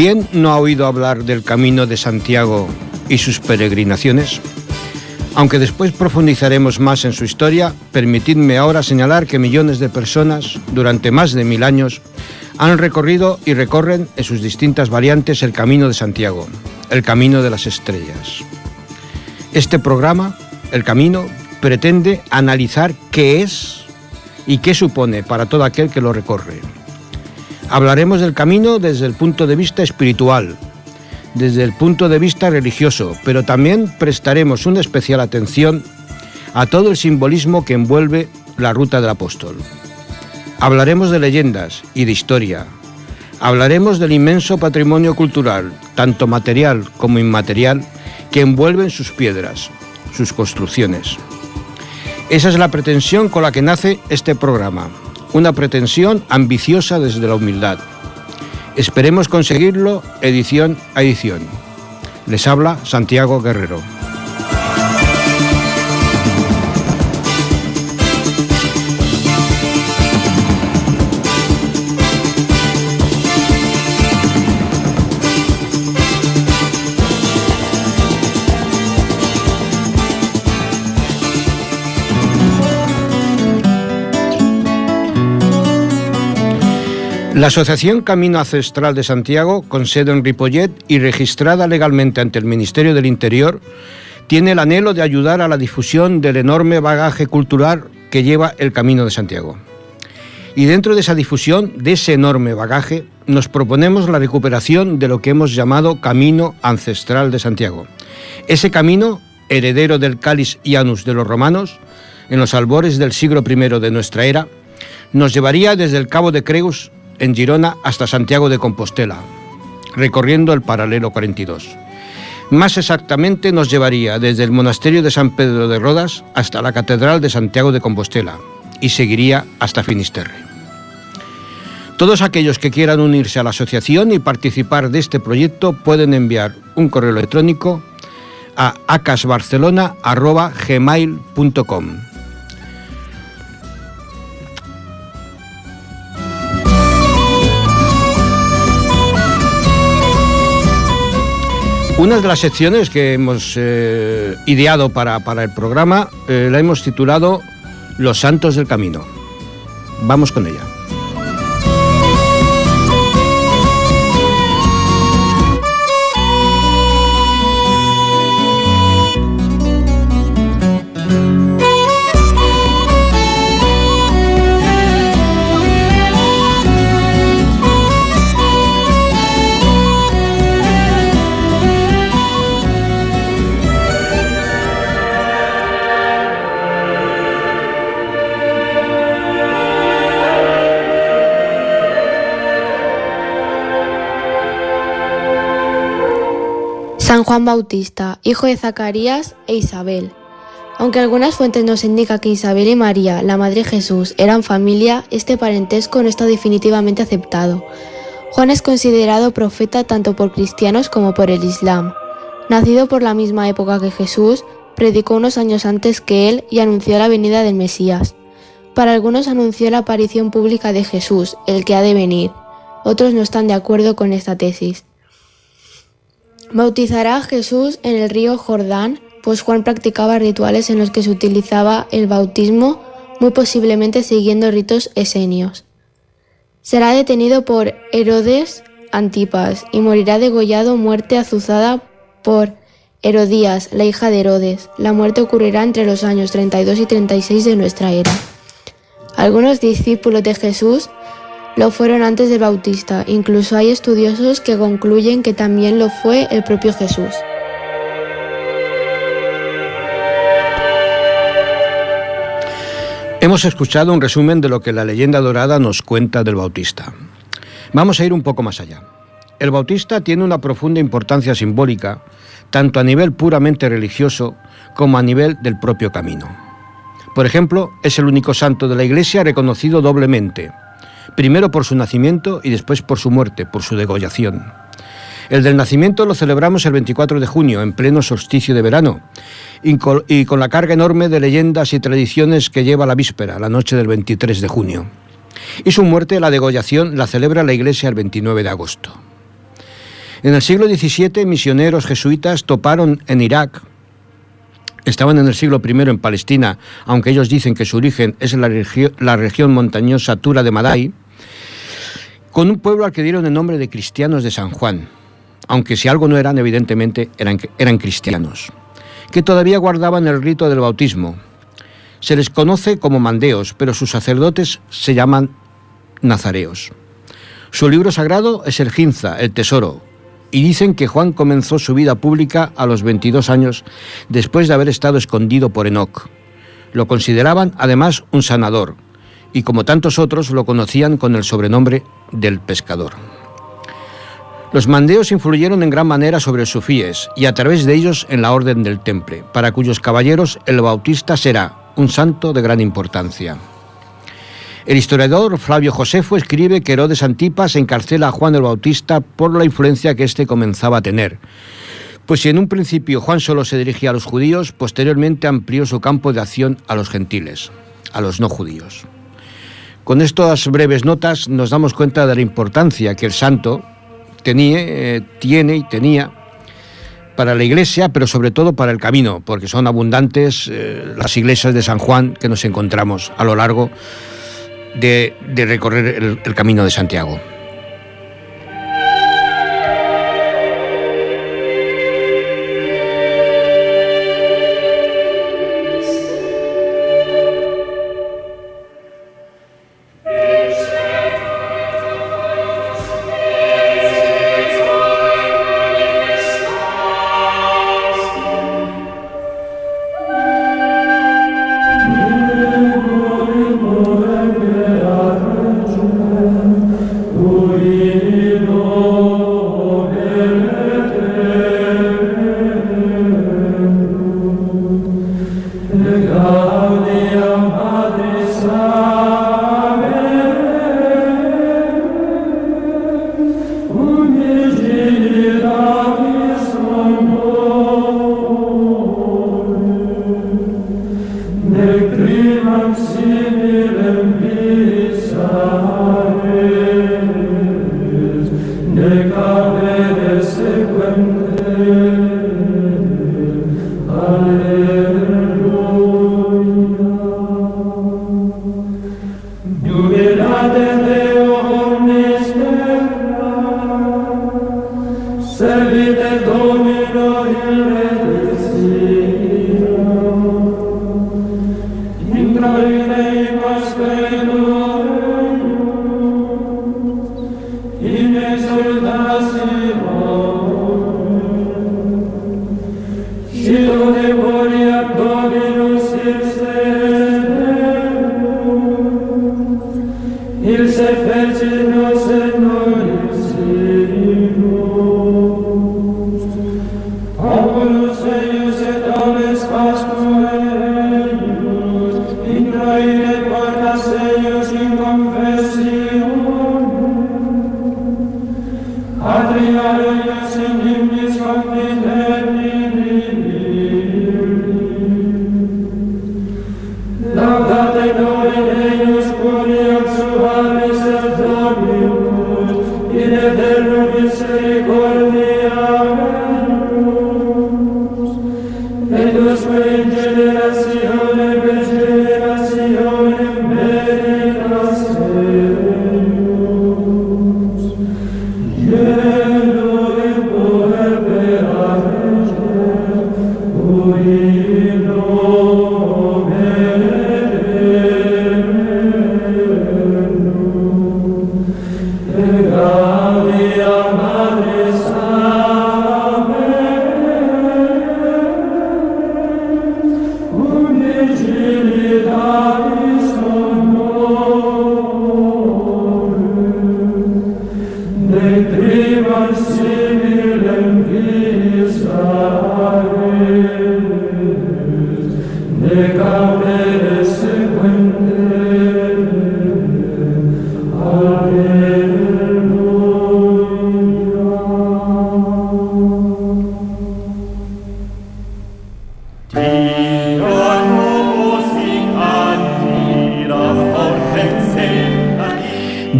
¿Quién no ha oído hablar del Camino de Santiago y sus peregrinaciones? Aunque después profundizaremos más en su historia, permitidme ahora señalar que millones de personas, durante más de mil años, han recorrido y recorren en sus distintas variantes el Camino de Santiago, el Camino de las Estrellas. Este programa, El Camino, pretende analizar qué es y qué supone para todo aquel que lo recorre. Hablaremos del camino desde el punto de vista espiritual, desde el punto de vista religioso, pero también prestaremos una especial atención a todo el simbolismo que envuelve la ruta del apóstol. Hablaremos de leyendas y de historia. Hablaremos del inmenso patrimonio cultural, tanto material como inmaterial, que envuelven sus piedras, sus construcciones. Esa es la pretensión con la que nace este programa, una pretensión ambiciosa desde la humildad. Esperemos conseguirlo edición a edición. Les habla Santiago Guerrero. La Asociación Camino Ancestral de Santiago, con sede en Ripollet y registrada legalmente ante el Ministerio del Interior, tiene el anhelo de ayudar a la difusión del enorme bagaje cultural que lleva el Camino de Santiago. Y dentro de esa difusión, de ese enorme bagaje, nos proponemos la recuperación de lo que hemos llamado Camino Ancestral de Santiago. Ese camino, heredero del cáliz y anus de los romanos, en los albores del siglo I de nuestra era, nos llevaría desde el Cabo de Creus en Girona hasta Santiago de Compostela, recorriendo el paralelo 42. Más exactamente nos llevaría desde el monasterio de San Pedro de Rodas hasta la Catedral de Santiago de Compostela y seguiría hasta Finisterre. Todos aquellos que quieran unirse a la asociación y participar de este proyecto pueden enviar un correo electrónico a acasbarcelona.gmail.com Una de las secciones que hemos eh, ideado para, el programa eh, la hemos titulado Los Santos del Camino. Vamos con ella. Juan Bautista, hijo de Zacarías e Isabel. Aunque algunas fuentes nos indican que Isabel y María, la Madre Jesús, eran familia, este parentesco no está definitivamente aceptado. Juan es considerado profeta tanto por cristianos como por el Islam. Nacido por la misma época que Jesús, predicó unos años antes que él y anunció la venida del Mesías. Para algunos anunció la aparición pública de Jesús, el que ha de venir. Otros no están de acuerdo con esta tesis. Bautizará a Jesús en el río Jordán, pues Juan practicaba rituales en los que se utilizaba el bautismo, muy posiblemente siguiendo ritos esenios. Será detenido por Herodes Antipas y morirá degollado muerte azuzada por Herodías, la hija de Herodes. La muerte ocurrirá entre los años 32 y 36 de nuestra era. Algunos discípulos de Jesús lo fueron antes del Bautista. Incluso hay estudiosos que concluyen que también lo fue el propio Jesús. Hemos escuchado un resumen de lo que la leyenda dorada nos cuenta del Bautista. Vamos a ir un poco más allá. El Bautista tiene una profunda importancia simbólica, tanto a nivel puramente religioso como a nivel del propio camino. Por ejemplo, es el único santo de la Iglesia reconocido doblemente, primero por su nacimiento y después por su muerte, por su degollación. El del nacimiento lo celebramos el 24 de junio, en pleno solsticio de verano, y con la carga enorme de leyendas y tradiciones que lleva la víspera, la noche del 23 de junio. Y su muerte, la degollación, la celebra la Iglesia el 29 de agosto. En el siglo XVII, misioneros jesuitas toparon en Irak, estaban en el siglo I en Palestina, aunque ellos dicen que su origen es la, la región montañosa Tura de Madai, con un pueblo al que dieron el nombre de cristianos de San Juan, aunque si algo no eran, evidentemente eran cristianos, que todavía guardaban el rito del bautismo. Se les conoce como mandeos, pero sus sacerdotes se llaman nazareos. Su libro sagrado es el Ginza, el Tesoro, y dicen que Juan comenzó su vida pública a los 22 años después de haber estado escondido por Enoch. Lo consideraban además un sanador, y como tantos otros lo conocían con el sobrenombre del pescador. Los mandeos influyeron en gran manera sobre los sufíes y a través de ellos en la orden del temple, para cuyos caballeros el bautista será un santo de gran importancia. El historiador Flavio Josefo escribe que Herodes Antipas encarcela a Juan el Bautista por la influencia que éste comenzaba a tener. Pues si en un principio Juan solo se dirigía a los judíos, posteriormente amplió su campo de acción a los gentiles, a los no judíos. Con estas breves notas nos damos cuenta de la importancia que el santo tenía, eh, tiene y tenía para la iglesia, pero sobre todo para el camino, porque son abundantes eh, las iglesias de San Juan que nos encontramos a lo largo de, recorrer el camino de Santiago.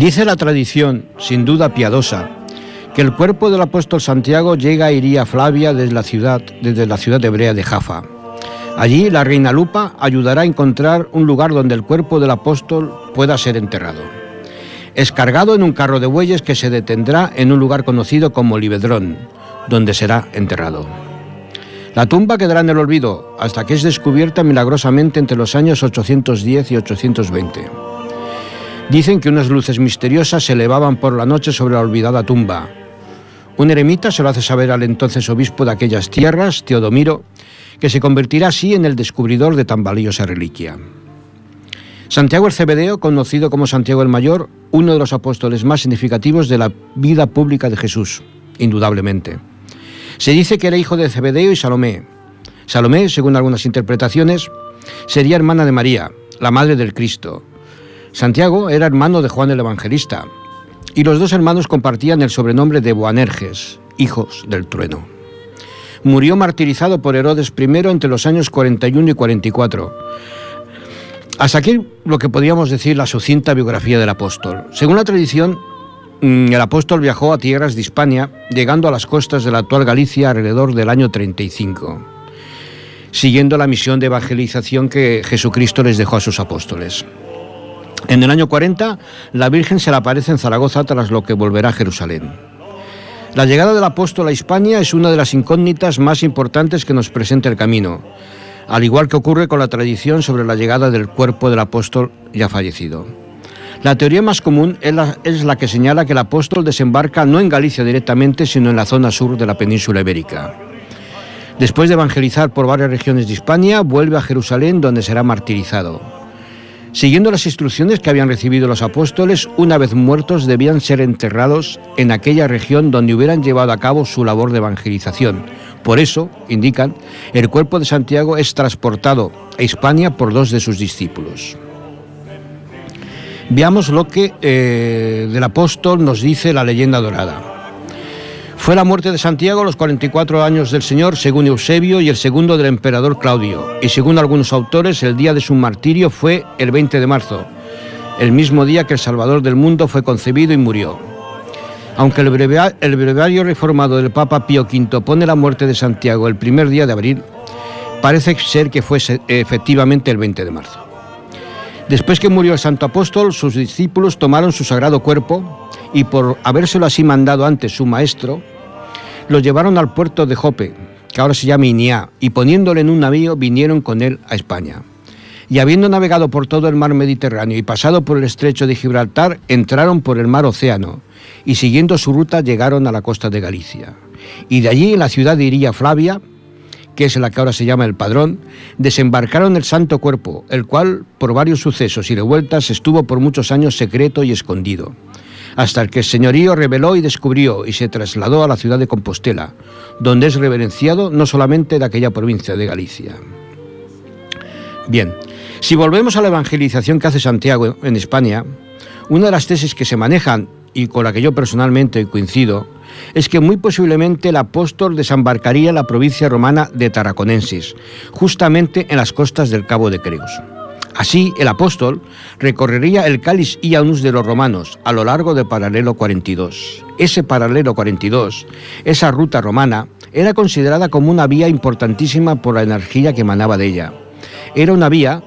Dice la tradición, sin duda piadosa, que el cuerpo del apóstol Santiago llega a Iría Flavia desde la ciudad, desde la ciudad hebrea de Jaffa. Allí la reina Lupa ayudará a encontrar un lugar donde el cuerpo del apóstol pueda ser enterrado. Es cargado en un carro de bueyes que se detendrá en un lugar conocido como Libedrón, donde será enterrado. La tumba quedará en el olvido hasta que es descubierta milagrosamente entre los años 810 y 820. Dicen que unas luces misteriosas se elevaban por la noche sobre la olvidada tumba. Un eremita se lo hace saber al entonces obispo de aquellas tierras, Teodomiro, que se convertirá así en el descubridor de tan valiosa reliquia. Santiago el Cebedeo, conocido como Santiago el Mayor, uno de los apóstoles más significativos de la vida pública de Jesús, indudablemente. Se dice que era hijo de Zebedeo y Salomé. Salomé, según algunas interpretaciones, sería hermana de María, la madre del Cristo. Santiago era hermano de Juan el Evangelista, y los dos hermanos compartían el sobrenombre de Boanerges, hijos del trueno. Murió martirizado por Herodes I entre los años 41 y 44. Hasta aquí lo que podríamos decir la sucinta biografía del apóstol. Según la tradición, Mm, el apóstol viajó a tierras de Hispania, llegando a las costas de la actual Galicia alrededor del año 35, siguiendo la misión de evangelización que Jesucristo les dejó a sus apóstoles. En el año 40, la Virgen se le aparece en Zaragoza tras lo que volverá a Jerusalén. La llegada del apóstol a Hispania es una de las incógnitas más importantes que nos presenta el camino, al igual que ocurre con la tradición sobre la llegada del cuerpo del apóstol ya fallecido. La teoría más común es la, que señala que el apóstol desembarca no en Galicia directamente, sino en la zona sur de la península ibérica. Después de evangelizar por varias regiones de Hispania, vuelve a Jerusalén donde será martirizado. Siguiendo las instrucciones que habían recibido los apóstoles, una vez muertos debían ser enterrados en aquella región donde hubieran llevado a cabo su labor de evangelización. Por eso, indican, el cuerpo de Santiago es transportado a Hispania por dos de sus discípulos. Veamos lo que eh, del apóstol nos dice la leyenda dorada. Fue la muerte de Santiago a los 44 años del Señor, según Eusebio, y el segundo del emperador Claudio. Y según algunos autores, el día de su martirio fue el 20 de marzo, el mismo día que el Salvador del mundo fue concebido y murió. Aunque el breviario, reformado del Papa Pío V pone la muerte de Santiago el primer día de abril, parece ser que fue efectivamente el 20 de marzo. Después que murió el santo apóstol, sus discípulos tomaron su sagrado cuerpo y por habérselo así mandado antes su maestro, lo llevaron al puerto de Jope, que ahora se llama Iniá, y poniéndole en un navío vinieron con él a España. Y habiendo navegado por todo el mar Mediterráneo y pasado por el estrecho de Gibraltar, entraron por el mar Océano y siguiendo su ruta llegaron a la costa de Galicia. Y de allí en la ciudad de Iría Flavia, que es la que ahora se llama el Padrón, desembarcaron el Santo Cuerpo, el cual, por varios sucesos y revueltas, estuvo por muchos años secreto y escondido, hasta que el señorío reveló y descubrió y se trasladó a la ciudad de Compostela, donde es reverenciado no solamente de aquella provincia de Galicia. Bien, si volvemos a la evangelización que hace Santiago en España, una de las tesis que se manejan y con la que yo personalmente coincido es que muy posiblemente el apóstol desembarcaría en la provincia romana de Tarraconensis, justamente en las costas del Cabo de Creus. Así, el apóstol recorrería el cáliz Ianus de los romanos a lo largo del paralelo 42. Ese paralelo 42, esa ruta romana, era considerada como una vía importantísima por la energía que emanaba de ella. Era una vía,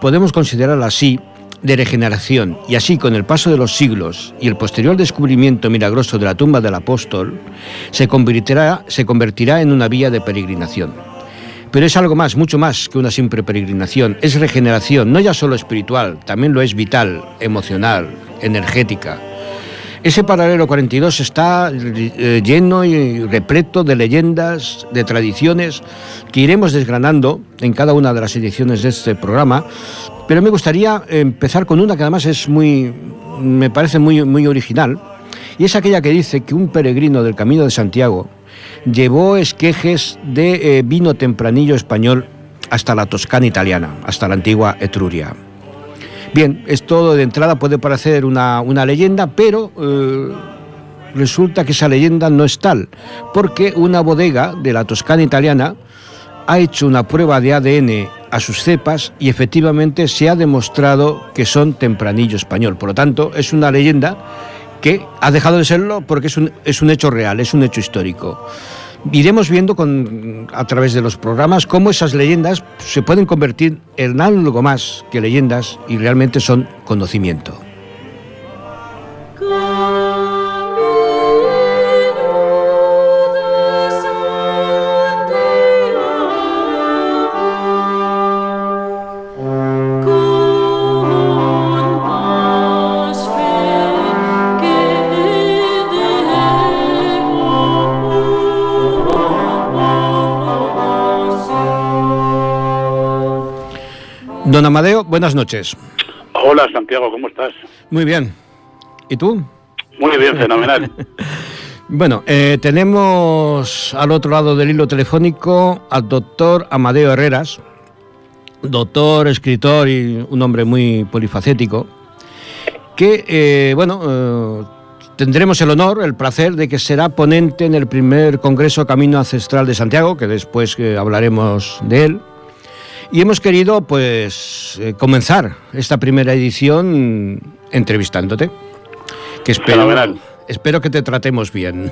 podemos considerarla así, de regeneración, y así con el paso de los siglos y el posterior descubrimiento milagroso de la tumba del apóstol, se convertirá, se convertirá en una vía de peregrinación. Pero es algo más, mucho más que una simple peregrinación, es regeneración, no ya solo espiritual, también lo es vital, emocional, energética. Ese paralelo 42 está eh, lleno y repleto de leyendas, de tradiciones que iremos desgranando en cada una de las ediciones de este programa, pero me gustaría empezar con una que además es muy, me parece muy, muy original, y es aquella que dice que un peregrino del Camino de Santiago llevó esquejes de eh, vino tempranillo español hasta la Toscana italiana, hasta la antigua Etruria. Bien, esto de entrada puede parecer una, leyenda, pero eh, resulta que esa leyenda no es tal, porque una bodega de la Toscana italiana ha hecho una prueba de ADN a sus cepas y efectivamente se ha demostrado que son tempranillo español. Por lo tanto, es una leyenda que ha dejado de serlo porque es un, es un hecho real, es un hecho histórico. Iremos viendo con, a través de los programas cómo esas leyendas se pueden convertir en algo más que leyendas y realmente son conocimiento. Don Amadeo, buenas noches. Hola Santiago, ¿cómo estás? Muy bien. ¿Y tú? Muy bien, fenomenal. bueno, eh, tenemos al otro lado del hilo telefónico al doctor Amadeo Herreras, doctor, escritor y un hombre muy polifacético, que, eh, bueno, eh, tendremos el honor, el placer de que será ponente en el primer Congreso Camino Ancestral de Santiago, que después hablaremos de él. Y hemos querido, pues, eh, comenzar esta primera edición entrevistándote. Que espero, espero que te tratemos bien.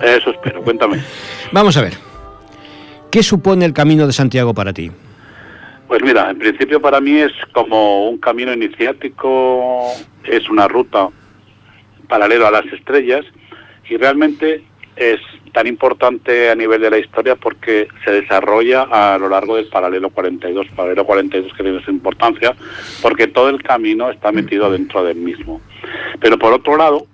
Eso espero, cuéntame. Vamos a ver. ¿Qué supone el Camino de Santiago para ti? Pues mira, en principio para mí es como un camino iniciático, es una ruta paralelo a las estrellas y realmente es tan importante a nivel de la historia porque se desarrolla a lo largo del paralelo 42, paralelo 42 que tiene su importancia, porque todo el camino está metido dentro del mismo. Pero por otro lado,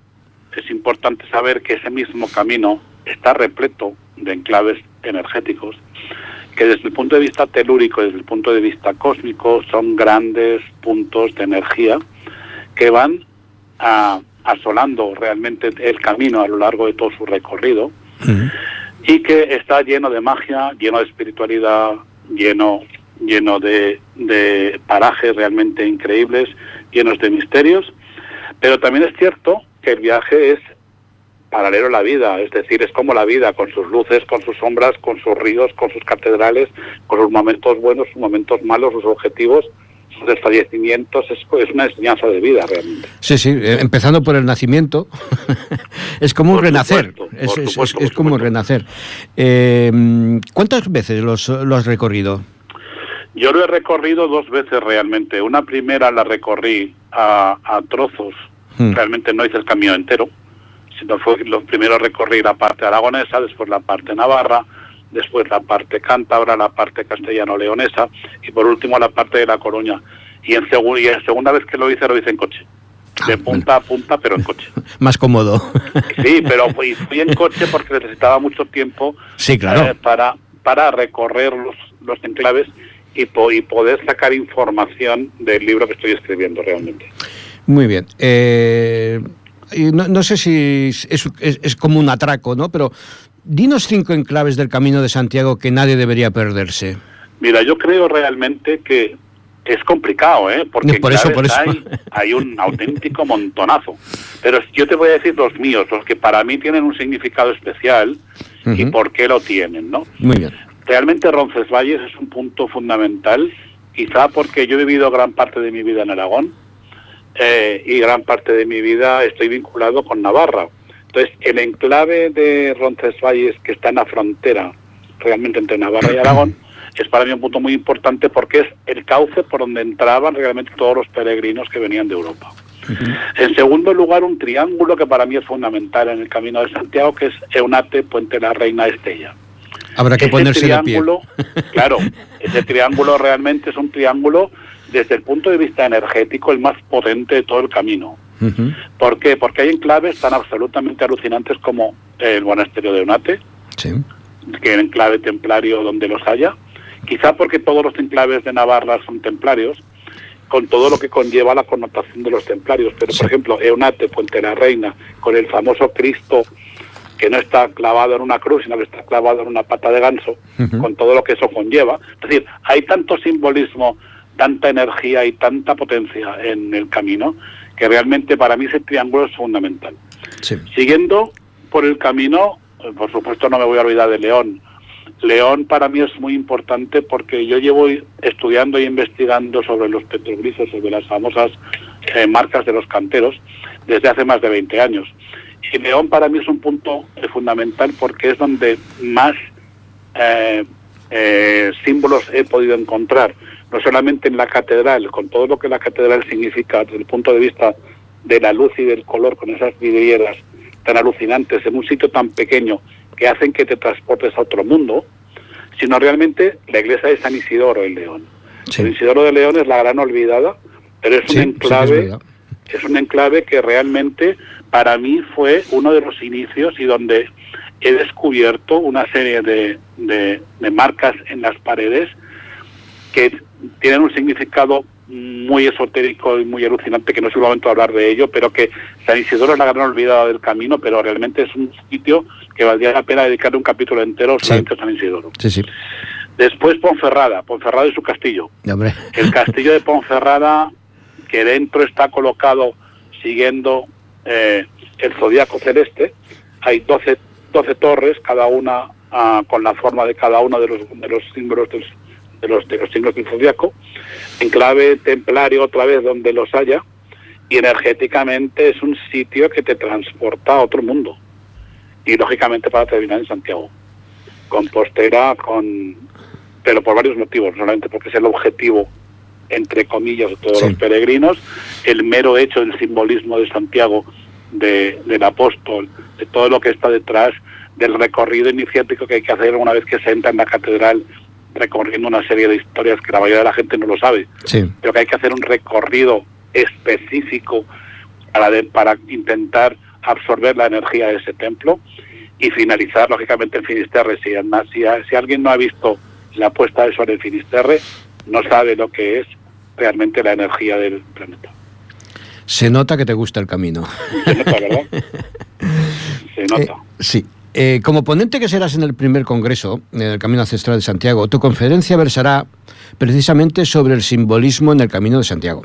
es importante saber que ese mismo camino está repleto de enclaves energéticos que desde el punto de vista telúrico, desde el punto de vista cósmico, son grandes puntos de energía que van asolando realmente el camino a lo largo de todo su recorrido y que está lleno de magia, lleno de espiritualidad, lleno, lleno de, de parajes realmente increíbles, llenos de misterios, pero también es cierto que el viaje es paralelo a la vida, es decir, es como la vida, con sus luces, con sus sombras, con sus ríos, con sus catedrales, con sus momentos buenos, sus momentos malos, sus objetivos, desfallecimientos es, es, una enseñanza de vida realmente. Sí, sí, eh, empezando por el nacimiento, es como un renacer, es, como un renacer. Eh, ¿Cuántas veces los, lo has recorrido? Yo lo he recorrido dos veces realmente. Una primera la recorrí a, trozos, hmm. realmente no hice el camino entero, sino fue lo primero recorrí la parte aragonesa, después la parte navarra, después la parte cántabra, la parte castellano-leonesa y por último la parte de La Coruña. Y en, y en segunda vez que lo hice, lo hice en coche. De ah, punta a punta, pero en coche. Más cómodo. Sí, pero fui, fui en coche porque necesitaba mucho tiempo sí, claro. Eh, para, para recorrer los, los enclaves y, y poder sacar información del libro que estoy escribiendo realmente. Muy bien. Eh, no, no, sé si es, es, es, como un atraco, ¿no? Pero Dinos cinco enclaves del Camino de Santiago que nadie debería perderse. Mira, yo creo realmente que es complicado, ¿eh? Porque por eso, por eso. Hay, un auténtico montonazo. Pero yo te voy a decir los míos, los que para mí tienen un significado especial y por qué lo tienen, ¿no? Muy bien. Realmente Roncesvalles es un punto fundamental, quizá porque yo he vivido gran parte de mi vida en Aragón eh, y gran parte de mi vida estoy vinculado con Navarra. Entonces, el enclave de Roncesvalles, que está en la frontera realmente entre Navarra y Aragón, es para mí un punto muy importante porque es el cauce por donde entraban realmente todos los peregrinos que venían de Europa. En segundo lugar, un triángulo que para mí es fundamental en el Camino de Santiago, que es Eunate, Puente la Reina Estella. Habrá que ponerse triángulo, de pie. claro, ese triángulo realmente es un triángulo desde el punto de vista energético el más potente de todo el camino. ¿Por qué? Porque hay enclaves tan absolutamente alucinantes como el monasterio de Unate, que es enclave templario donde los haya, quizá porque todos los enclaves de Navarra son templarios, con todo lo que conlleva la connotación de los templarios. Pero, por ejemplo, Eunate, Puente de la Reina, con el famoso Cristo que no está clavado en una cruz, sino que está clavado en una pata de ganso, con todo lo que eso conlleva. Es decir, hay tanto simbolismo, tanta energía y tanta potencia en el camino que realmente para mí ese triángulo es fundamental. Siguiendo por el camino, eh, por supuesto no me voy a olvidar de León. León para mí es muy importante porque yo llevo estudiando y investigando sobre los petroglifos, sobre las famosas eh, marcas de los canteros, desde hace más de 20 años. Y León para mí es un punto fundamental porque es donde más eh, eh, símbolos he podido encontrar, no solamente en la catedral, con todo lo que la catedral significa desde el punto de vista de la luz y del color, con esas vidrieras tan alucinantes en un sitio tan pequeño que hacen que te transportes a otro mundo, sino realmente la iglesia de San Isidoro en León. San Isidoro de León es la gran olvidada, pero es un enclave, es un enclave que realmente para mí fue uno de los inicios y donde he descubierto una serie de, de, marcas en las paredes que tienen un significado muy esotérico y muy alucinante, que no es el momento de hablar de ello, pero que San Isidoro es la gran olvidada del camino, pero realmente es un sitio que valdría la pena dedicarle un capítulo entero solamente a San Isidoro. Sí, sí. Después Ponferrada, Ponferrada y su castillo. El castillo de Ponferrada, que dentro está colocado siguiendo eh, el zodiaco celeste, hay 12 12 torres, cada una ah, con la forma de cada uno de los, de los símbolos de los, de los signos del zodiaco, clave templario otra vez donde los haya, y energéticamente es un sitio que te transporta a otro mundo. Y lógicamente para terminar en Santiago. Compostera, con pero por varios motivos, solamente porque es el objetivo, entre comillas, de todos los peregrinos, el mero hecho del simbolismo de Santiago del apóstol, de todo lo que está detrás del recorrido iniciático que hay que hacer una vez que se entra en la catedral recorriendo una serie de historias que la mayoría de la gente no lo sabe, pero que hay que hacer un recorrido específico para, para intentar absorber la energía de ese templo y finalizar lógicamente en Finisterre. Si, si, si alguien no ha visto la puesta de sol en Finisterre, no sabe lo que es realmente la energía del planeta. Se nota que te gusta el camino. Se nota, ¿verdad? Se nota. Eh, sí. Eh, como ponente que serás en el primer congreso, en el Camino Ancestral de Santiago, tu conferencia versará precisamente sobre el simbolismo en el Camino de Santiago.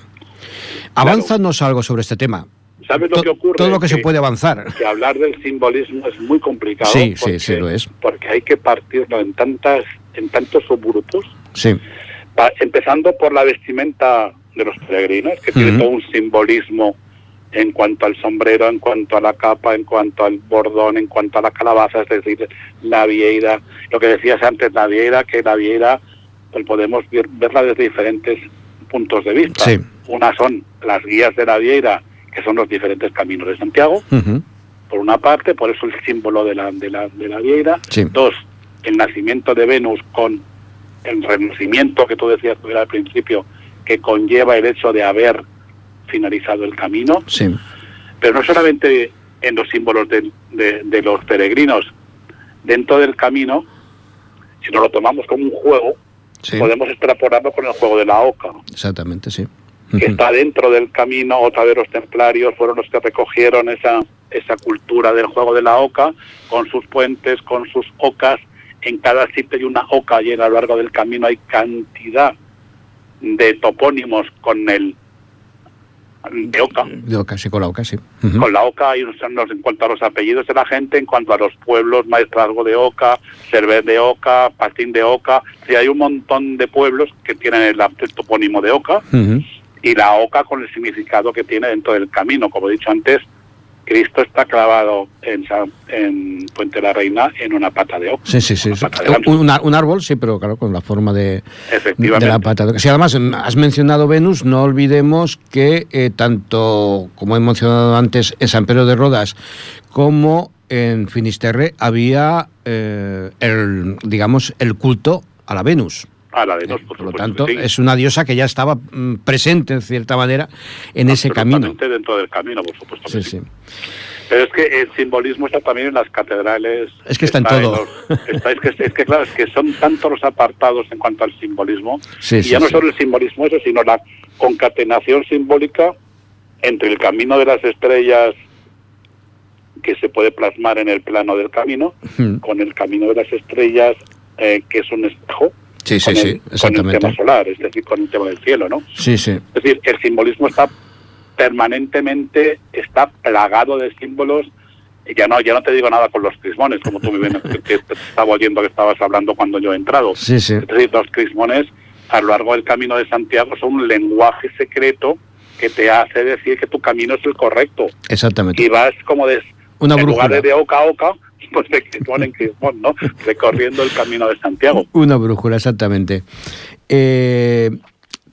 Avánzanos algo sobre este tema. ¿Sabes lo que ocurre? Todo lo que, se puede avanzar. Que hablar del simbolismo es muy complicado. Sí, sí, sí lo es. Porque hay que partirlo en tantas, en tantos subgrupos. Sí. empezando por la vestimenta de los peregrinos, que tiene todo un simbolismo en cuanto al sombrero, en cuanto a la capa, en cuanto al bordón, en cuanto a la calabaza, es decir, la vieira, lo que decías antes, la vieira, que la vieira pues podemos verla desde diferentes puntos de vista. Una son las guías de la vieira, que son los diferentes caminos de Santiago, por una parte, por eso el símbolo de la, de la, de la vieira. Dos, el nacimiento de Venus con el renacimiento que tú decías al principio, que conlleva el hecho de haber finalizado el camino. Sí. Pero no solamente en los símbolos de, de, los peregrinos dentro del camino, si no lo tomamos como un juego, podemos extrapolarlo con el juego de la oca. Exactamente, sí. Que está dentro del camino, otra vez los templarios fueron los que recogieron esa, esa cultura del juego de la oca, con sus puentes, con sus ocas. En cada sitio hay una oca y a lo largo del camino hay cantidad de topónimos con el de Oca. De Oca, sí, con la Oca, sí. Con la Oca hay unos, en cuanto a los apellidos de la gente, en cuanto a los pueblos, Maestrazgo de Oca, Cerver de Oca, Patín de Oca. Sí, hay un montón de pueblos que tienen el, topónimo de Oca y la Oca con el significado que tiene dentro del camino. Como he dicho antes, Cristo está clavado en, en Puente de la Reina en una pata de oca. Sí, sí, sí. Un, árbol, sí, pero claro, con la forma de, de la pata de oca. Si además mm, has mencionado Venus, no olvidemos que eh, tanto, como he mencionado antes, en San Pedro de Rodas como en Finisterre había, eh, el, digamos, el culto a la Venus. A la Venus, por, lo tanto, es una diosa que ya estaba mm, presente, en cierta manera, en ese camino. dentro del camino, por supuesto. Sí, sí. Pero es que el simbolismo está también en las catedrales. Es que está, en todo. es, que, claro, es que son tantos los apartados en cuanto al simbolismo. y ya no solo el simbolismo eso, sino la concatenación simbólica entre el camino de las estrellas que se puede plasmar en el plano del camino, con el camino de las estrellas eh, que es un espejo, sí, sí, sí, exactamente. con el tema solar, es decir, con el tema del cielo, ¿no? Sí, sí. Es decir, el simbolismo está permanentemente está plagado de símbolos. Y ya no, ya no te digo nada con los crismones, como tú me ven, que estaba oyendo que estabas hablando cuando yo he entrado. Sí, Es decir, los crismones a lo largo del camino de Santiago son un lenguaje secreto que te hace decir que tu camino es el correcto. Exactamente. Y vas como de, Una en lugar de, de oca a oca, pues de Crismón en Crismón, ¿no? Recorriendo el camino de Santiago. Una brújula, exactamente. Eh,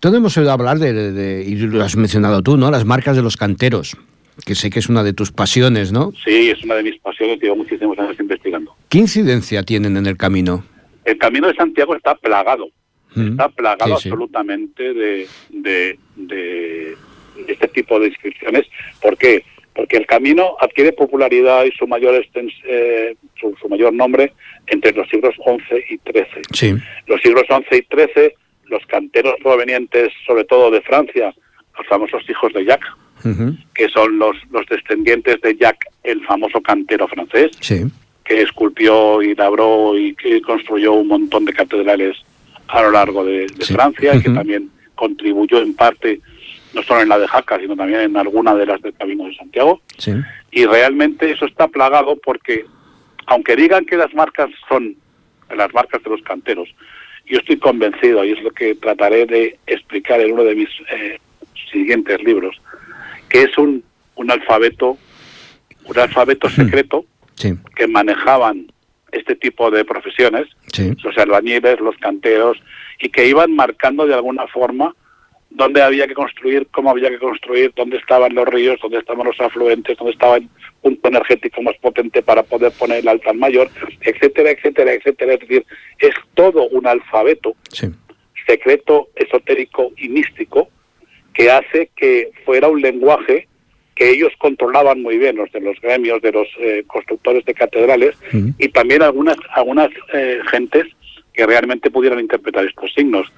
todo hemos oído hablar de, de- de- y lo has mencionado tú, ¿no? Las marcas de los canteros, que sé que es una de tus pasiones, ¿no? Sí, es una de mis pasiones, llevo muchísimos años investigando. ¿Qué incidencia tienen en el camino? El camino de Santiago está plagado, Mm, está plagado sí, sí. absolutamente de, de, de este tipo de inscripciones. ¿Por qué? Porque el camino adquiere popularidad y su mayor, extens- eh, su, su mayor nombre entre los siglos XI y XIII. Sí. Los siglos XI y XIII, los canteros provenientes sobre todo de Francia, los famosos hijos de Jacques, que son los, los descendientes de Jacques, el famoso cantero francés, Sí. que esculpió y labró y que construyó un montón de catedrales a lo largo de, de Sí. Francia y que también contribuyó en parte, no solo en la de Jaca, sino también en alguna de las del Camino de Santiago. Sí. Y realmente eso está plagado porque, aunque digan que las marcas son las marcas de los canteros, yo estoy convencido, y es lo que trataré de explicar en uno de mis eh, siguientes libros, que es un, un alfabeto, un alfabeto secreto Sí. que manejaban este tipo de profesiones, Sí. los albañiles, los canteros, y que iban marcando de alguna forma dónde había que construir, cómo había que construir, dónde estaban los ríos, dónde estaban los afluentes, dónde estaba el punto energético más potente para poder poner el altar mayor, etcétera, etcétera, etcétera. Es decir, es todo un alfabeto Sí. secreto, esotérico y místico que hace que fuera un lenguaje que ellos controlaban muy bien, los de los gremios, de los eh, constructores de catedrales, y también algunas, algunas eh, gentes que realmente pudieran interpretar estos signos.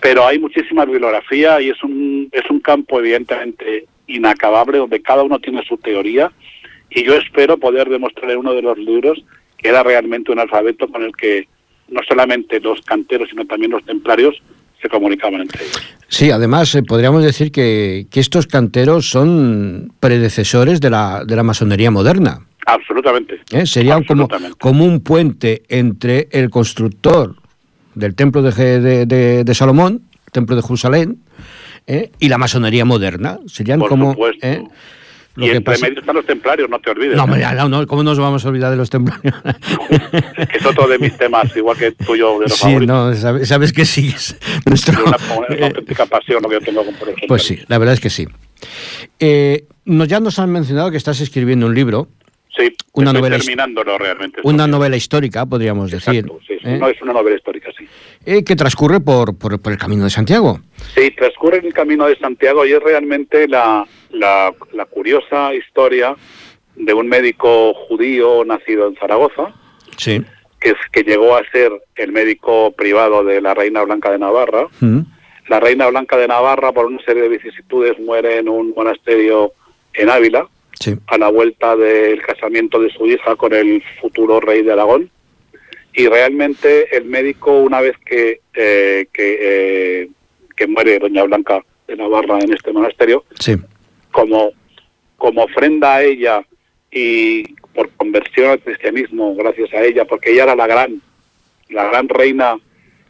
Pero hay muchísima bibliografía y es un, es un campo evidentemente inacabable donde cada uno tiene su teoría y yo espero poder demostrar en uno de los libros que era realmente un alfabeto con el que no solamente los canteros sino también los templarios se comunicaban entre ellos. Sí, además eh, podríamos decir que, que estos canteros son predecesores de la, de la masonería moderna. Absolutamente. ¿eh? Serían como, Absolutamente. como un puente entre el constructor del templo de, de- de- de Salomón, el templo de Jerusalén, ¿eh? y la masonería moderna. Serían Por como... ¿eh? Lo y que entre pasa- medio están los templarios, no te olvides. No, ¿eh? hombre, no, no, ¿cómo nos vamos a olvidar de los templarios? es otro de mis temas, igual que tuyo de los sí, favoritos. no, sabes, que sí. es nuestro- Es una, una eh, auténtica pasión lo que yo tengo con. Pues sí, la verdad es que sí. Eh, ya nos han mencionado que estás escribiendo un libro, Sí, Una novela his- terminándolo realmente. una estoy- novela histórica, podríamos decir, Exacto, sí, sí, ¿eh? no, es una novela histórica, sí. eh, que transcurre por, por, por el Camino de Santiago. Sí, transcurre en el camino de Santiago y es realmente la, la, la curiosa historia de un médico judío nacido en Zaragoza, Sí. que, es, que llegó a ser el médico privado de la Reina Blanca de Navarra. Mm, La Reina Blanca de Navarra, por una serie de vicisitudes, muere en un monasterio en Ávila, Sí. a la vuelta del casamiento de su hija con el futuro rey de Aragón. Y realmente el médico, una vez que, eh, que, eh, que muere Doña Blanca de Navarra en este monasterio, Sí. como, como ofrenda a ella y por conversión al cristianismo, gracias a ella, porque ella era la gran, la gran reina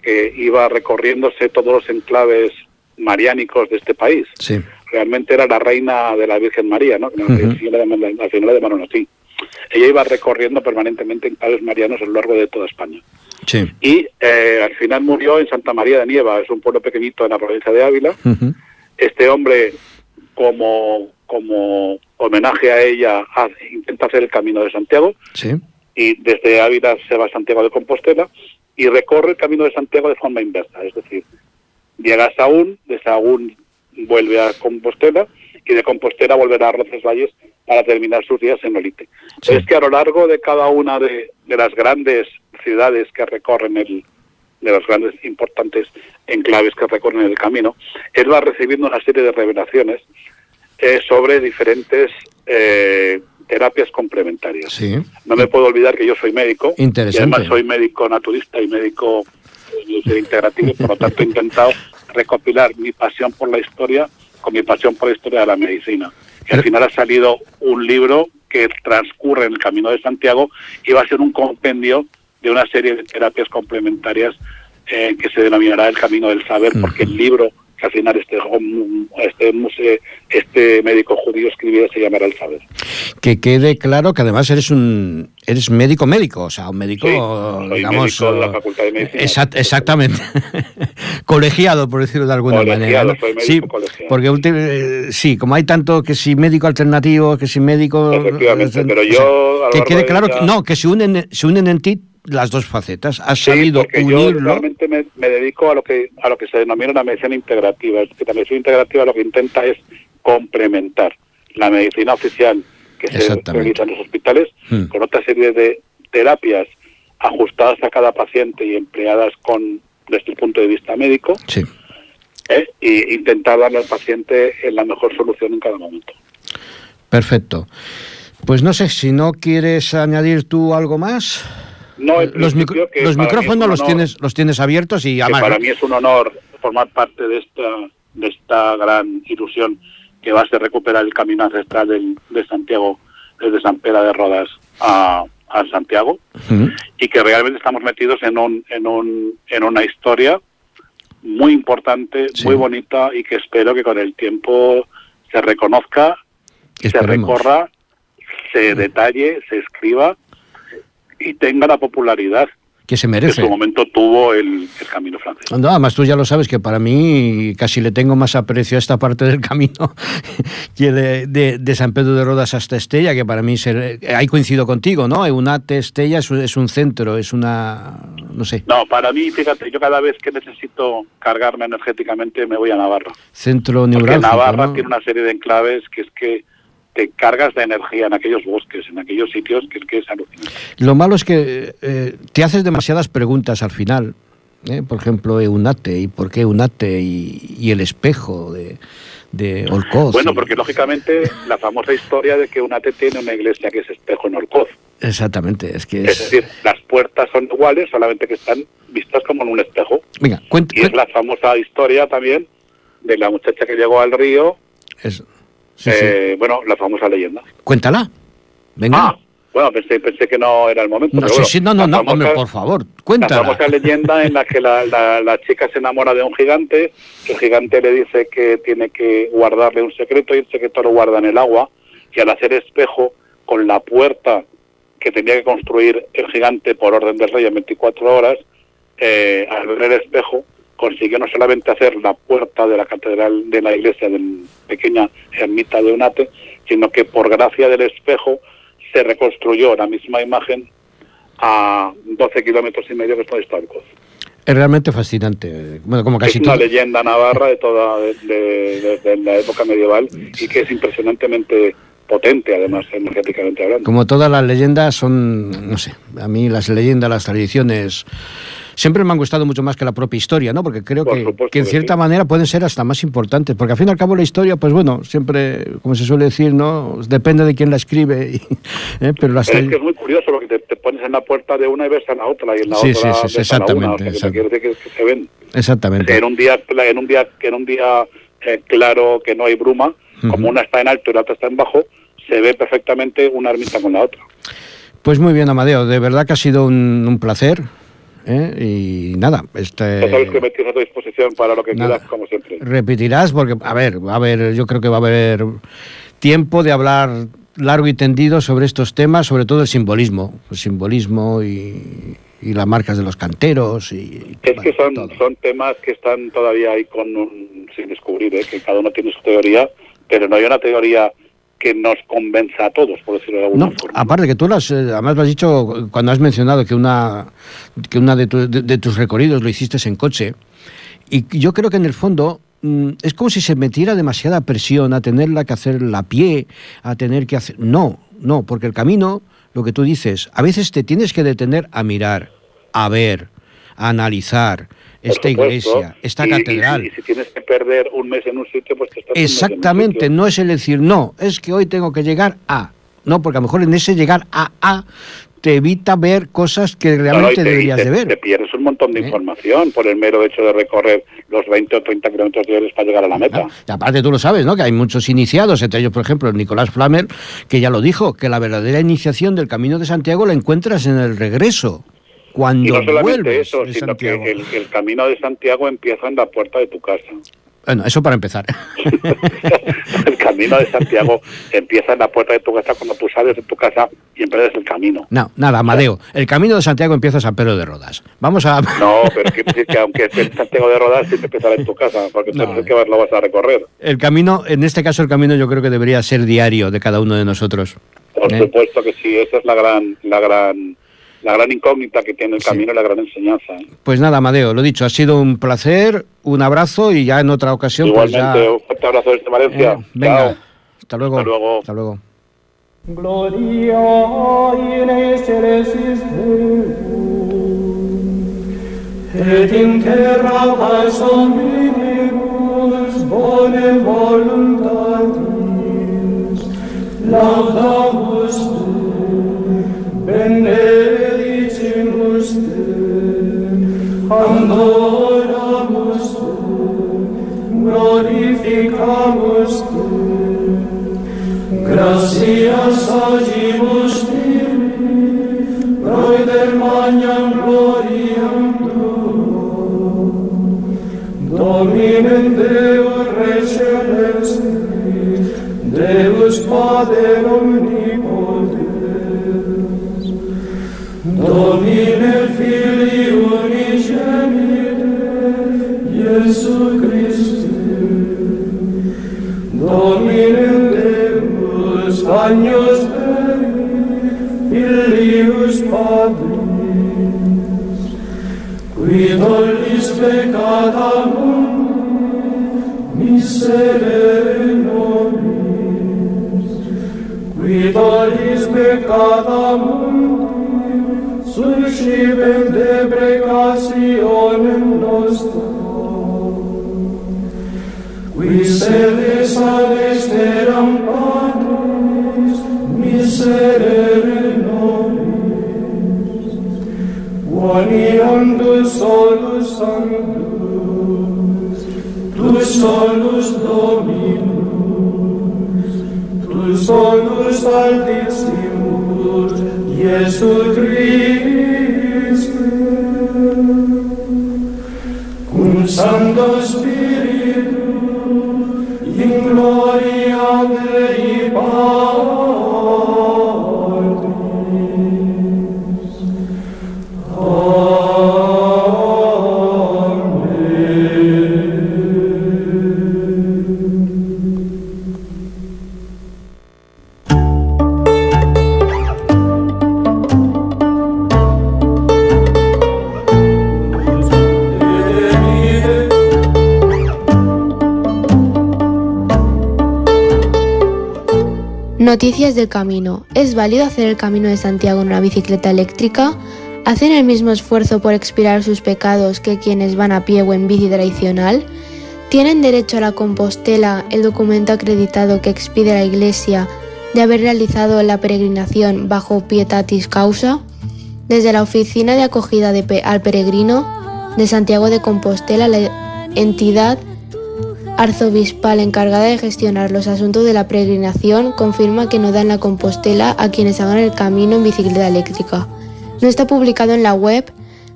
que iba recorriéndose todos los enclaves mariánicos de este país Sí. Realmente era la reina de la Virgen María, ¿no? La señora de, la señora de Maronosí. Ella iba recorriendo permanentemente enclaves marianos a lo largo de toda España. Sí. Y eh, al final murió en Santa María de Nieva, es un pueblo pequeñito en la provincia de Ávila. Este hombre, como, como homenaje a ella, intenta hacer el camino de Santiago Sí. y desde Ávila se va a Santiago de Compostela y recorre el camino de Santiago de forma inversa, es decir, llega a Sahún, de Sahún vuelve a Compostela y de Compostela volverá a Roncesvalles para terminar sus días en Olite. Sí. Es que a lo largo de cada una de, de las grandes ciudades que recorren el de los grandes importantes enclaves que recorren el camino, él va recibiendo una serie de revelaciones eh, sobre diferentes eh, terapias complementarias. Sí. No me puedo olvidar que yo soy médico. Interesante. Y además soy médico naturista y médico eh, integrativo, por lo tanto he intentado recopilar mi pasión por la historia con mi pasión por la historia de la medicina. Y al final ha salido un libro que transcurre en el Camino de Santiago y va a ser un compendio de una serie de terapias complementarias eh, que se denominará el Camino del Saber, porque el libro que al final este, este, museo, este médico judío escribiera se llamará el saber. Que quede claro que además eres un eres médico médico, o sea, un médico, digamos, médico de la Facultad de Medicina. exactamente. colegiado, por decirlo de alguna manera. sí, colegiado. porque eh, sí, como hay tanto que si médico alternativo, que si médico... Efectivamente, pero yo... que quede claro que no, que se unen, se unen en ti las dos facetas. Has sabido unirlo. Yo realmente me, dedico a lo que a lo que se denomina una medicina integrativa. Es que la medicina integrativa lo que intenta es complementar la medicina oficial que se realiza en los hospitales hmm. con otra serie de terapias ajustadas a cada paciente y empleadas con desde el punto de vista médico. Sí. ¿eh? Y intentar darle al paciente la mejor solución en cada momento. Perfecto. Pues no sé si no quieres añadir tú algo más. No, los, los micrófonos los tienes los tienes abiertos y además, para mí es un honor formar parte de esta de esta gran ilusión que va a ser recuperar el camino ancestral del, de Santiago desde San Pedro de Rodas a, a Santiago. Y que realmente estamos metidos en un en un en una historia muy importante, muy bonita y que espero que con el tiempo se reconozca, se recorra, se detalle, se escriba y tenga la popularidad que se merece. En su momento tuvo el, camino francés. No, además tú ya lo sabes que para mí casi le tengo más aprecio a esta parte del camino que de, de, San Pedro de Rodas hasta Estella, que para mí ser, ahí coincido contigo, ¿no? Eunate, Estella es, es, un centro, es una, no sé. No, para mí, fíjate, yo cada vez que necesito cargarme energéticamente me voy a Navarra. Centro neurálgico, Porque Navarra tiene una serie de enclaves que es que te cargas de energía en aquellos bosques, en aquellos sitios que es que es alucinante. Lo malo es que eh, te haces demasiadas preguntas al final. ¿eh? Por ejemplo, Eunate, ¿y por qué Eunate? Y, el espejo de, de Olcoz. Bueno, porque lógicamente la famosa historia de que Eunate tiene una iglesia que es espejo en Olcoz. Exactamente, es que es... decir, las puertas son iguales, solamente que están vistas como en un espejo. Venga, y es la famosa historia también de la muchacha que llegó al río Eso. Eh, bueno, la famosa leyenda. Cuéntala. Venga. Ah, bueno, pensé, pensé que no era el momento. No, sí, sí, no, no, no, hombre, por favor, cuéntala. La famosa leyenda en la que la, la, chica se enamora de un gigante, el gigante le dice que tiene que guardarle un secreto y el secreto lo guarda en el agua, y al hacer espejo con la puerta que tenía que construir el gigante por orden del rey en 24 horas, eh, al ver el espejo, consiguió no solamente hacer la puerta de la catedral de la iglesia de la pequeña ermita de Unate, sino que por gracia del espejo se reconstruyó la misma imagen a 12 kilómetros y medio que está histórico. Es realmente fascinante, bueno, como casi es una leyenda navarra de toda de, la época medieval y que es impresionantemente potente, además, energéticamente hablando. Como todas las leyendas son, no sé, a mí las leyendas, las tradiciones siempre me han gustado mucho más que la propia historia, ¿no? Porque creo que, que, en cierta manera pueden ser hasta más importantes, porque al fin y al cabo la historia, pues bueno, siempre, como se suele decir, ¿no? Depende de quién la escribe, ¿eh? pero la Es que es muy curioso porque te, te, pones en la puerta de una y ves a la otra y en la otra sí, sí, exactamente, una, o que, se ven. Exactamente. En un día, en un día, en un día eh, claro que no hay bruma, como una está en alto y la otra está en bajo, se ve perfectamente una ermita con la otra. Pues muy bien, Amadeo, de verdad que ha sido un, un placer. ¿Eh? y nada. Este, ya sabes que me tienes a tu disposición para lo que quieras, como siempre. Repetirás, porque, a ver, a ver, yo creo que va a haber tiempo de hablar largo y tendido sobre estos temas, sobre todo el simbolismo, el simbolismo y, y las marcas de los canteros. Y, es que son, son temas que están todavía ahí con sin descubrir, ¿eh? que cada uno tiene su teoría, pero no hay una teoría que nos convenza a todos, por decirlo de alguna no, Aparte que tú las, eh, además lo has dicho cuando has mencionado que una, que una de, tus recorridos lo hiciste en coche, y yo creo que en el fondo mm, es como si se metiera demasiada presión a tenerla que hacer la pie, a tener que hacer... No, no, porque el camino, lo que tú dices, a veces te tienes que detener a mirar, a ver, a analizar, esta iglesia, esta catedral. Y, si tienes que perder un mes en un sitio, pues te estás Exactamente, no es el decir, no, es que hoy tengo que llegar a. No, porque a lo mejor en ese llegar a A te evita ver cosas que realmente deberías de ver. Te pierdes un montón de ¿Eh? información por el mero hecho de recorrer los 20 o 30 kilómetros diarios para llegar a la meta. Y aparte tú lo sabes, ¿no? Que hay muchos iniciados, entre ellos, por ejemplo, Nicolás Flamer, que ya lo dijo, que la verdadera iniciación del Camino de Santiago la encuentras en el regreso cuando y no solamente eso, sino que el, camino de Santiago empieza en la puerta de tu casa. Bueno, eso para empezar. el camino de Santiago empieza en la puerta de tu casa cuando tú sales de tu casa y emprendes el camino. No, nada, Amadeo. El camino de Santiago empieza en San Pedro de Rodas. Vamos a... No, pero es que, que aunque estés en Santiago de Rodas, sí te empezará en tu casa, porque no, entonces que lo vas a recorrer. El camino, en este caso el camino yo creo que debería ser diario de cada uno de nosotros. Por ¿Eh? supuesto que sí, esa es la gran, la gran la gran incógnita que tiene el camino y la gran enseñanza. ¿eh? Pues nada, Amadeo, lo dicho, ha sido un placer, un abrazo y ya en otra ocasión. Igualmente, pues ya... un fuerte abrazo desde Valencia. Eh, venga, Chao. hasta luego. Hasta luego. Hasta luego. Gloria in excelsis et in terra paz omnibus adoramus tu, glorificamus tu, gracias miserere nobis, quoniam tu solus sanctus, tu solus Dominus, tu solus altissimus, Iesu Christus, del camino. ¿Es válido hacer el camino de Santiago en una bicicleta eléctrica? ¿Hacen el mismo esfuerzo por expiar sus pecados que quienes van a pie o en bici tradicional? ¿Tienen derecho a la Compostela, el documento acreditado que expide la Iglesia, de haber realizado la peregrinación bajo pietatis causa? Desde la Oficina de Acogida al Peregrino de Santiago de Compostela, la entidad arzobispal encargada de gestionar los asuntos de la peregrinación confirma que no dan la Compostela a quienes hagan el camino en bicicleta eléctrica. No está publicado en la web,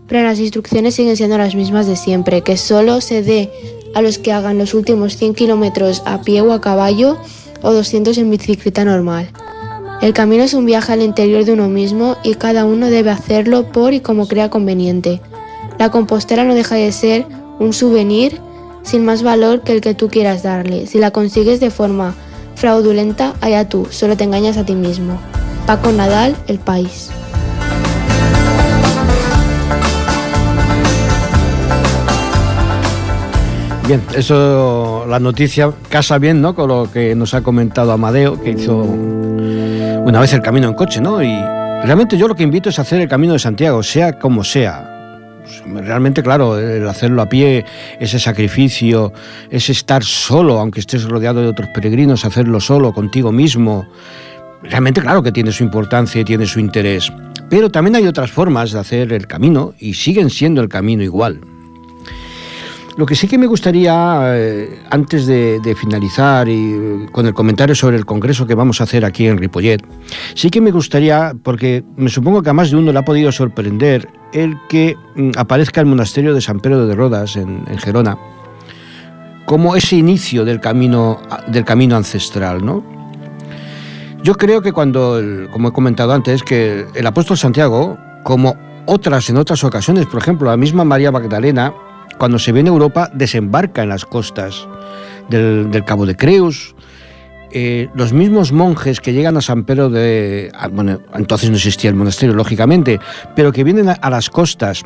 pero las instrucciones siguen siendo las mismas de siempre, que solo se dé a los que hagan los últimos 100 kilómetros a pie o a caballo o 200 en bicicleta normal. El camino es un viaje al interior de uno mismo y cada uno debe hacerlo por y como crea conveniente. La compostela no deja de ser un souvenir sin más valor que el que tú quieras darle. Si la consigues de forma fraudulenta, allá tú, solo te engañas a ti mismo. Paco Nadal, El País. Bien, eso, la noticia casa bien, ¿no? Con lo que nos ha comentado Amadeo, que hizo una vez el camino en coche, ¿no? Y realmente yo lo que invito es hacer el camino de Santiago, sea como sea. Pues, Realmente, claro, el hacerlo a pie, ese sacrificio, ese estar solo, aunque estés rodeado de otros peregrinos, hacerlo solo, contigo mismo. Realmente, claro que tiene su importancia y tiene su interés. Pero también hay otras formas de hacer el camino y siguen siendo el camino igual. Lo que sí que me gustaría, eh, antes de, finalizar y eh, con el comentario sobre el congreso que vamos a hacer aquí en Ripollet, sí que me gustaría, porque me supongo que a más de uno le ha podido sorprender el que mm, aparezca el monasterio de San Pedro de Rodas en, en Gerona como ese inicio del camino, del camino ancestral, ¿no? Yo creo que cuando, como he comentado antes, que el apóstol Santiago, como otras en otras ocasiones, por ejemplo, la misma María Magdalena, cuando se viene a Europa, desembarca en las costas del, Cabo de Creus. Eh, los mismos monjes que llegan a San Pedro de... Bueno, entonces no existía el monasterio, lógicamente, pero que vienen a, las costas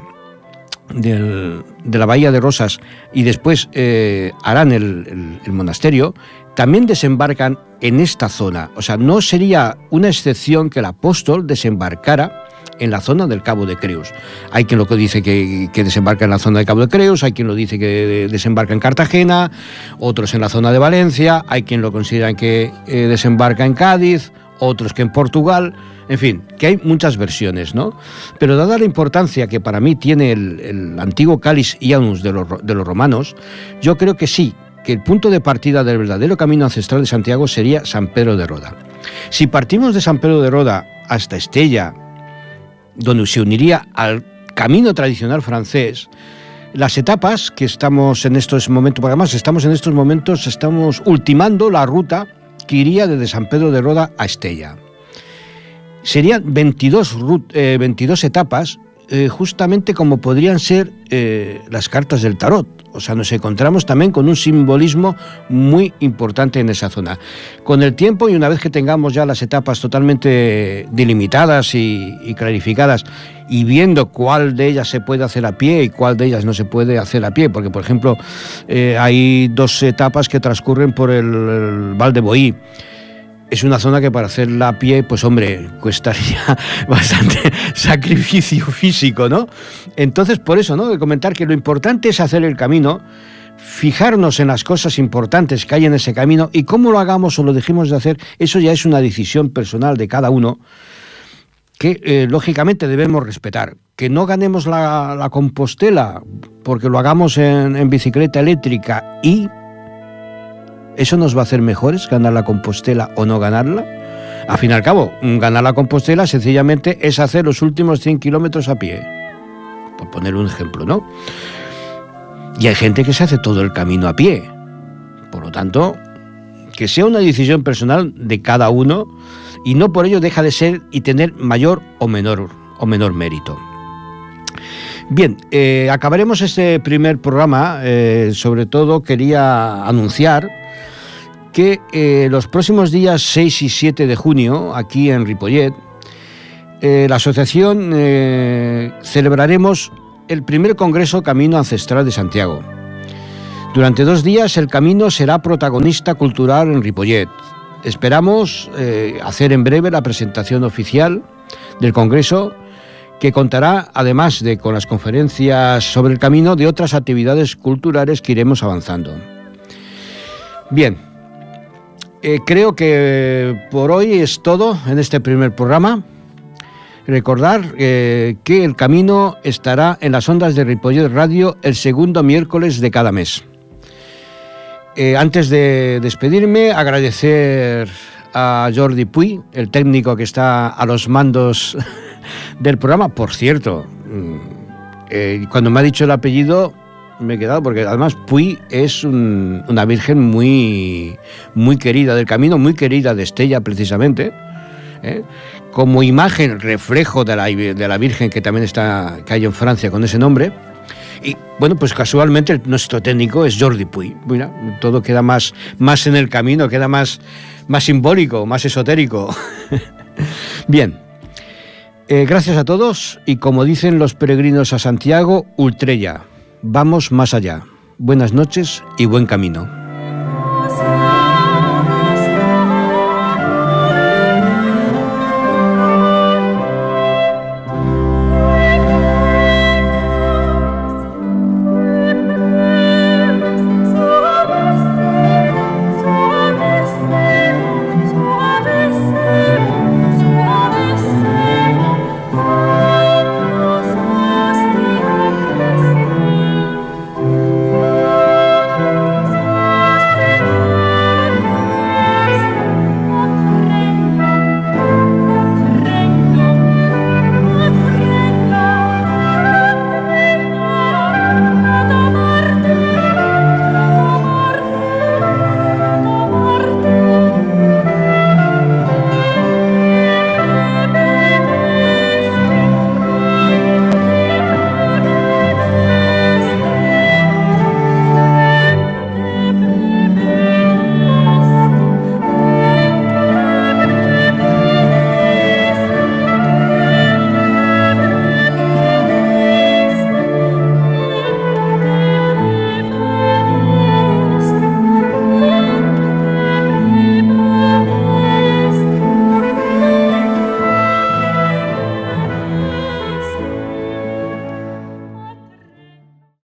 de la Bahía de Rosas y después eh, harán el, monasterio, también desembarcan en esta zona. O sea, no sería una excepción que el apóstol desembarcara en la zona del Cabo de Creus. Hay quien lo dice que, desembarca en la zona del Cabo de Creus, hay quien lo dice que desembarca en Cartagena, otros en la zona de Valencia, hay quien lo considera que eh, desembarca en Cádiz, otros que en Portugal, en fin, que hay muchas versiones, ¿no? Pero dada la importancia que para mí tiene el, antiguo cáliz Ianus de de los romanos, yo creo que sí, que el punto de partida del verdadero camino ancestral de Santiago sería San Pedro de Roda. Si partimos de San Pedro de Roda hasta Estella, donde se uniría al camino tradicional francés, las etapas que estamos en estos momentos, porque además estamos en estos momentos, estamos ultimando la ruta que iría desde San Pedro de Roda a Estella. Serían 22, 22 eh, etapas, eh, justamente como podrían ser eh, las cartas del tarot. O sea, nos encontramos también con un simbolismo muy importante en esa zona. Con el tiempo y una vez que tengamos ya las etapas totalmente delimitadas y, clarificadas y viendo cuál de ellas se puede hacer a pie y cuál de ellas no se puede hacer a pie, porque por ejemplo eh, hay dos etapas que transcurren por el, el Val de Boí es una zona que para hacerla a pie, pues hombre, cuestaría bastante sacrificio físico, ¿no? Entonces, por eso, ¿no? De comentar que lo importante es hacer el camino, fijarnos en las cosas importantes que hay en ese camino y cómo lo hagamos o lo dejemos de hacer, eso ya es una decisión personal de cada uno que eh, lógicamente debemos respetar. Que no ganemos la, compostela porque lo hagamos en bicicleta eléctrica y ¿Eso nos va a hacer mejores ganar la Compostela o no ganarla? A fin y al cabo, ganar la Compostela sencillamente es hacer los últimos 100 kilómetros a pie. Por poner un ejemplo, ¿no? Y hay gente que se hace todo el camino a pie. Por lo tanto, que sea una decisión personal de cada uno y no por ello deja de ser y tener mayor o menor, o menor mérito. Bien, eh, acabaremos este primer programa. Eh, sobre todo quería anunciar que eh, los próximos días 6 y 7 de junio, aquí en Ripollet, eh, la asociación eh, celebraremos el primer Congreso Camino Ancestral de Santiago. Durante dos días el camino será protagonista cultural en Ripollet. Esperamos hacer en breve la presentación oficial del Congreso que contará, además de con las conferencias sobre el camino, de otras actividades culturales que iremos avanzando. Bien, eh, creo que por hoy es todo en este primer programa. Recordar eh, que el camino estará en las ondas de Ripollet Radio el segundo miércoles de cada mes. Eh, antes de despedirme, agradecer a Jordi Puy, el técnico que está a los mandos del programa. Por cierto, mm, cuando me ha dicho el apellido, me he quedado porque además Puy es una virgen muy, muy querida del camino, muy querida de Estella precisamente. ¿eh? Como imagen, reflejo de la, de la Virgen que también está, que hay en Francia con ese nombre. Y bueno, pues casualmente nuestro técnico es Jordi Puy. Mira, todo queda más, más en el camino, queda más, más simbólico, más esotérico. Bien, eh, gracias a todos y como dicen los peregrinos a Santiago, Ultrella. Vamos más allá. Buenas noches y buen camino.